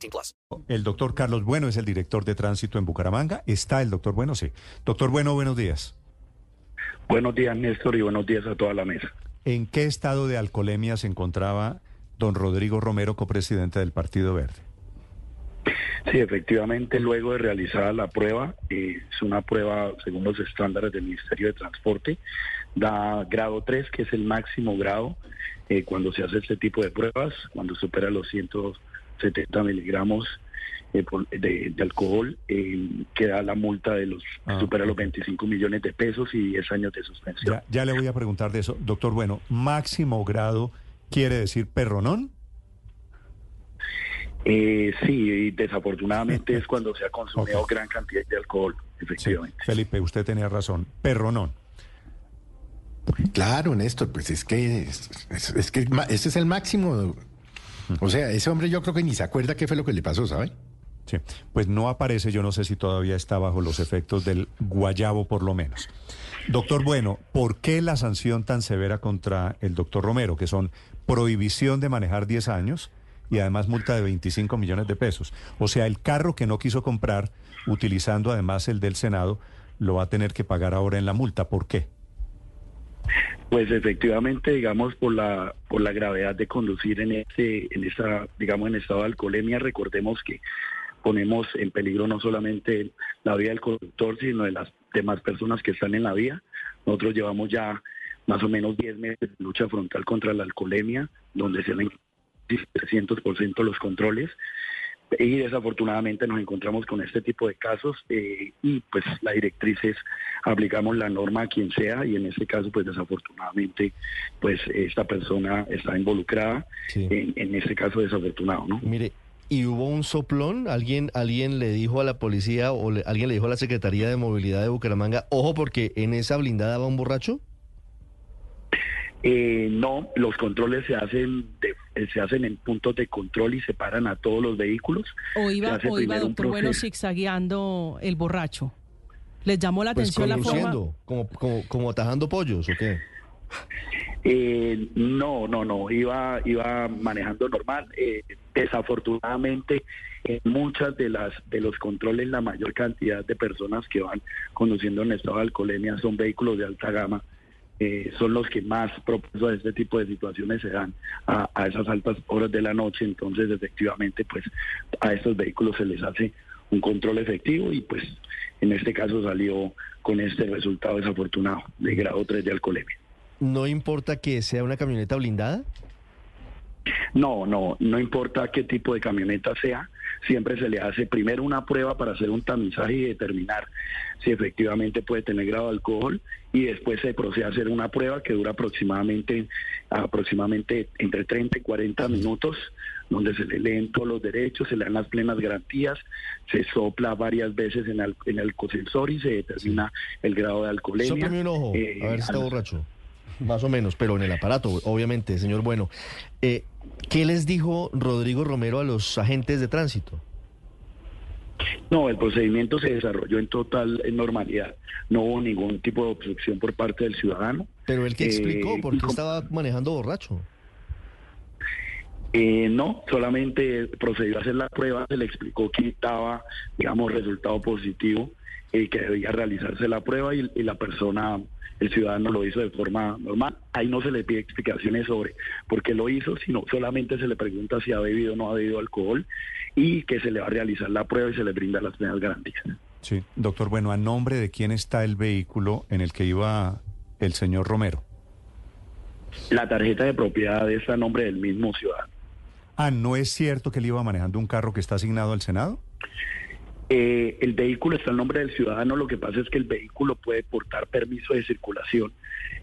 18 plus. El doctor Carlos Bueno es el director de tránsito en Bucaramanga. ¿Está el doctor Bueno? Sí. Doctor Bueno, buenos días. Buenos días, Néstor, y buenos días a toda la mesa. ¿En qué estado de alcoholemia se encontraba don Rodrigo Romero, copresidente del Partido Verde? Sí, efectivamente, luego de realizar la prueba, eh, es una prueba según los estándares del Ministerio de Transporte, da grado 3, que es el máximo grado eh, cuando se hace este tipo de pruebas, cuando supera los 170 miligramos eh, por- de, de alcohol, eh, que da la multa de los, Ah, supera los ok. 25 millones de pesos y 10 años de suspensión. Ya, ya le voy a preguntar de eso. Doctor Bueno, máximo grado quiere decir perronón. Eh, sí, desafortunadamente es cuando se ha consumido gran cantidad de alcohol, Sí, efectivamente. Felipe, usted tenía razón. Perronón. Claro, Néstor, pues es que es, es- es que ese es el máximo. O sea, ese hombre yo creo que ni se acuerda qué fue lo que le pasó, ¿sabe? Sí, pues no aparece, yo no sé si todavía está bajo los efectos del guayabo por lo menos. Doctor Bueno, ¿por qué la sanción tan severa contra el doctor Romero, que son prohibición de manejar 10 años y además multa de 25 millones de pesos? O sea, el carro que no quiso comprar, utilizando además el del Senado, lo va a tener que pagar ahora en la multa. ¿Por qué? Pues efectivamente, digamos, por la por la gravedad de conducir en este en esta digamos en estado de alcoholemia, recordemos que ponemos en peligro no solamente la vida del conductor, sino de las demás personas que están en la vía. Nosotros llevamos ya más o menos 10 meses de lucha frontal contra la alcoholemia, donde se ven 300% los controles. Y desafortunadamente nos encontramos con este tipo de casos eh, y pues la directriz es aplicamos la norma a quien sea y en este caso pues desafortunadamente pues esta persona está involucrada Sí. en, en este caso desafortunado, ¿no? Mire, ¿y hubo un soplón? ¿Alguien, alguien le dijo a la policía o le- alguien le dijo a la Secretaría de Movilidad de Bucaramanga, ojo porque en esa blindada va un borracho? Eh, no, los controles se hacen de- se hacen en puntos de control y separan a todos los vehículos. O iba, o iba doctor Bueno zigzagueando el borracho. ¿Les llamó la Pues atención la forma? conduciendo, como, como, como atajando pollos, ¿o qué? Eh, no, no, no, iba, iba manejando normal. Eh, desafortunadamente, en muchas de las de los controles, la mayor cantidad de personas que van conduciendo en estado de alcoholemia son vehículos de alta gama. Eh, son los que más propensos a este tipo de situaciones se dan a, a esas altas horas de la noche. Entonces, efectivamente, pues a estos vehículos se les hace un control efectivo y pues en este caso salió con este resultado desafortunado de grado 3 de alcoholemia. ¿No importa que sea una camioneta blindada? No, no, no importa qué tipo de camioneta sea, siempre se le hace primero una prueba para hacer un tamizaje y determinar si efectivamente puede tener grado de alcohol y después se procede a hacer una prueba que dura aproximadamente aproximadamente entre 30 y 40 minutos donde se le leen todos los derechos, se le dan las plenas garantías, se sopla varias veces en el, en el cosensor y se determina el grado de alcoholemia. Sóplame un ojo, Eh, a ver si está borracho. Más o menos, pero en el aparato, obviamente, señor Bueno. Eh, ¿Qué les dijo Rodrigo Romero a los agentes de tránsito? No, el procedimiento se desarrolló en total en normalidad. No hubo ningún tipo de obstrucción por parte del ciudadano. Pero él que Eh, explicó por qué estaba manejando borracho. Eh, no, solamente procedió a hacer la prueba, se le explicó que daba, digamos, resultado positivo, eh, que debía realizarse la prueba y, y la persona, el ciudadano lo hizo de forma normal. Ahí no se le pide explicaciones sobre por qué lo hizo, sino solamente se le pregunta si ha bebido o no ha bebido alcohol y que se le va a realizar la prueba y se le brinda las plenas garantías. Sí, doctor Bueno, ¿a nombre de quién está el vehículo en el que iba el señor Romero? La tarjeta de propiedad está a nombre del mismo ciudadano. Ah, ¿no es cierto que él iba manejando un carro que está asignado al Senado? Eh, el vehículo está en nombre del ciudadano, lo que pasa es que el vehículo puede portar permiso de circulación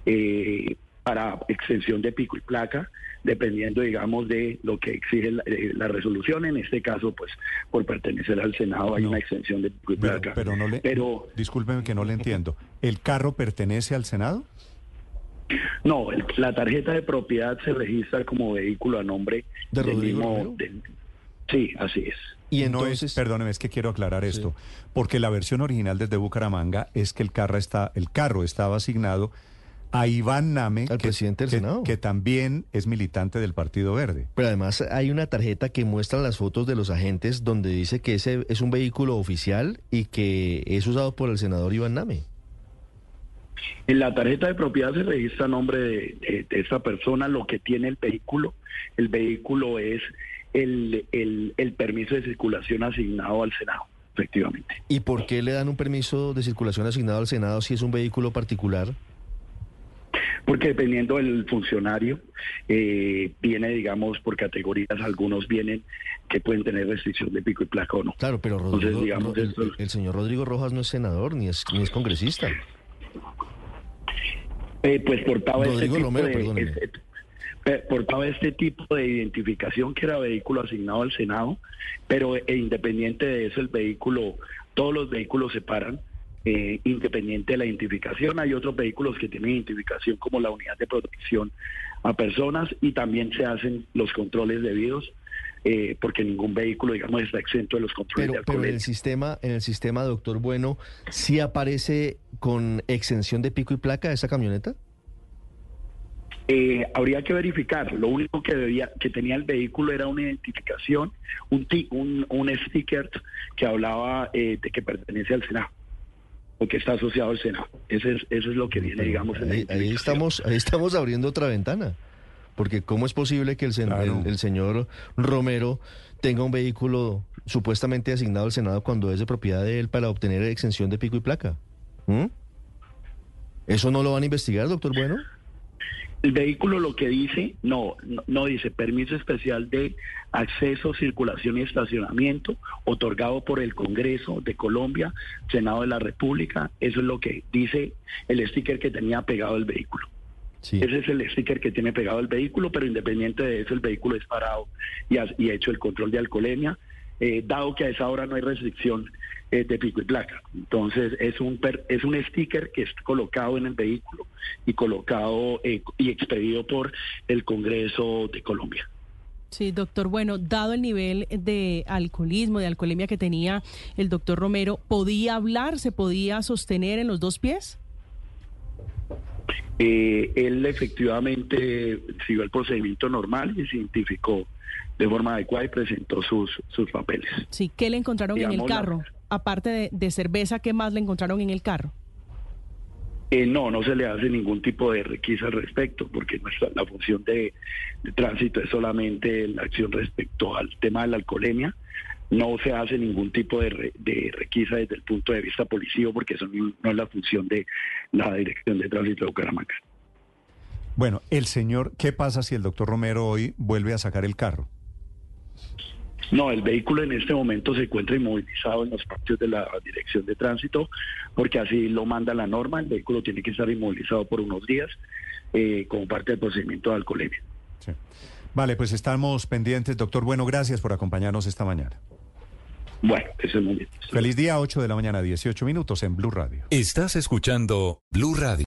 eh, para extensión de pico y placa, dependiendo, digamos, de lo que exige la, eh, la resolución. En este caso, pues, por pertenecer al Senado hay una extensión de pico y Pero, placa. pero no le... Pero, Discúlpeme que no le entiendo. ¿El carro pertenece al Senado? no, el- la tarjeta de propiedad se registra como vehículo a nombre ¿De del mismo... Del- sí, así es. Y no entonces, es, perdóneme, es que quiero aclarar esto, porque la versión original desde Bucaramanga es que el carro está, el carro estaba asignado a Iván Name, Al que, presidente del que- Senado. que también es militante del Partido Verde. pero además hay una tarjeta que muestra las fotos de los agentes donde dice que ese es un vehículo oficial y que es usado por el senador Iván Name. En la tarjeta de propiedad se registra nombre de, de- de esa persona lo que tiene el vehículo. El vehículo es el, el- el permiso de circulación asignado al Senado, efectivamente. ¿Y por qué le dan un permiso de circulación asignado al Senado si es un vehículo particular? Porque dependiendo del funcionario, eh, viene, digamos, por categorías, algunos vienen que pueden tener restricción de pico y placa o no. Claro, pero Entonces, Rodrigo- digamos, Ro- el, esto- el señor Rodrigo Rojas no es senador ni es, ni es congresista. Eh, pues portaba Rodrigo tipo Romero, de perdóneme. este- eh, portaba este tipo de identificación que era vehículo asignado al Senado, pero eh, independiente de eso el vehículo, todos los vehículos se paran. eh, independiente de la identificación, hay otros vehículos que tienen identificación como la unidad de protección a personas y también se hacen los controles debidos eh, porque ningún vehículo, digamos, está exento de los controles Pero, de pero en el sistema, en el sistema, doctor Bueno, ¿sí aparece con exención de pico y placa esa camioneta? Eh, habría que verificar. Lo único que debía, que tenía el vehículo era una identificación, un ti- un, un sticker que hablaba eh, de que pertenece al Senado o que está asociado al Senado. Ese es, eso es lo que viene, digamos, en la Ahí, ahí identificación. estamos, ahí estamos abriendo otra ventana. Porque ¿cómo es posible que el, sen- Claro. el- el señor Romero tenga un vehículo supuestamente asignado al Senado cuando es de propiedad de él para obtener exención de pico y placa? ¿Mm? ¿Eso no lo van a investigar, doctor Bueno? El vehículo lo que dice, no, no, no dice permiso especial de acceso, circulación y estacionamiento otorgado por el Congreso de Colombia, Senado de la República. Eso es lo que dice el sticker que tenía pegado el vehículo. Sí. Ese es el sticker que tiene pegado el vehículo, pero independiente de eso, el vehículo es parado y ha, y ha hecho el control de alcoholemia, eh, dado que a esa hora no hay restricción eh, de pico y placa. Entonces, es un per- es un sticker que es colocado en el vehículo y colocado eh, y expedido por el Congreso de Colombia. Sí, doctor. Bueno, dado el nivel de alcoholismo, de alcoholemia que tenía el doctor Romero, ¿podía hablar? ¿Se podía sostener en los dos pies? Eh, él efectivamente siguió el procedimiento normal y se identificó de forma adecuada y presentó sus, sus papeles. Sí, ¿qué le encontraron en el Digamos, la- carro? Aparte de, de cerveza, ¿qué más le encontraron en el carro? Eh, no, no se le hace ningún tipo de requisa al respecto, porque nuestra, la función de, de tránsito es solamente la acción respecto al tema de la alcoholemia. No se hace ningún tipo de, re- de requisa desde el punto de vista policío, porque eso no, no es la función de la Dirección de Tránsito de Bucaramanga. Bueno, el señor, ¿qué pasa si el doctor Romero hoy vuelve a sacar el carro? No, el vehículo en este momento se encuentra inmovilizado en los patios de la Dirección de Tránsito, porque así lo manda la norma. El vehículo tiene que estar inmovilizado por unos días eh, como parte del procedimiento de alcoholemia. Sí. Vale, pues estamos pendientes. Doctor Bueno, gracias por acompañarnos esta mañana. Bueno, eso es muy bien. Feliz día, 8 de la mañana, 18 minutos en Blue Radio. Estás escuchando Blue Radio.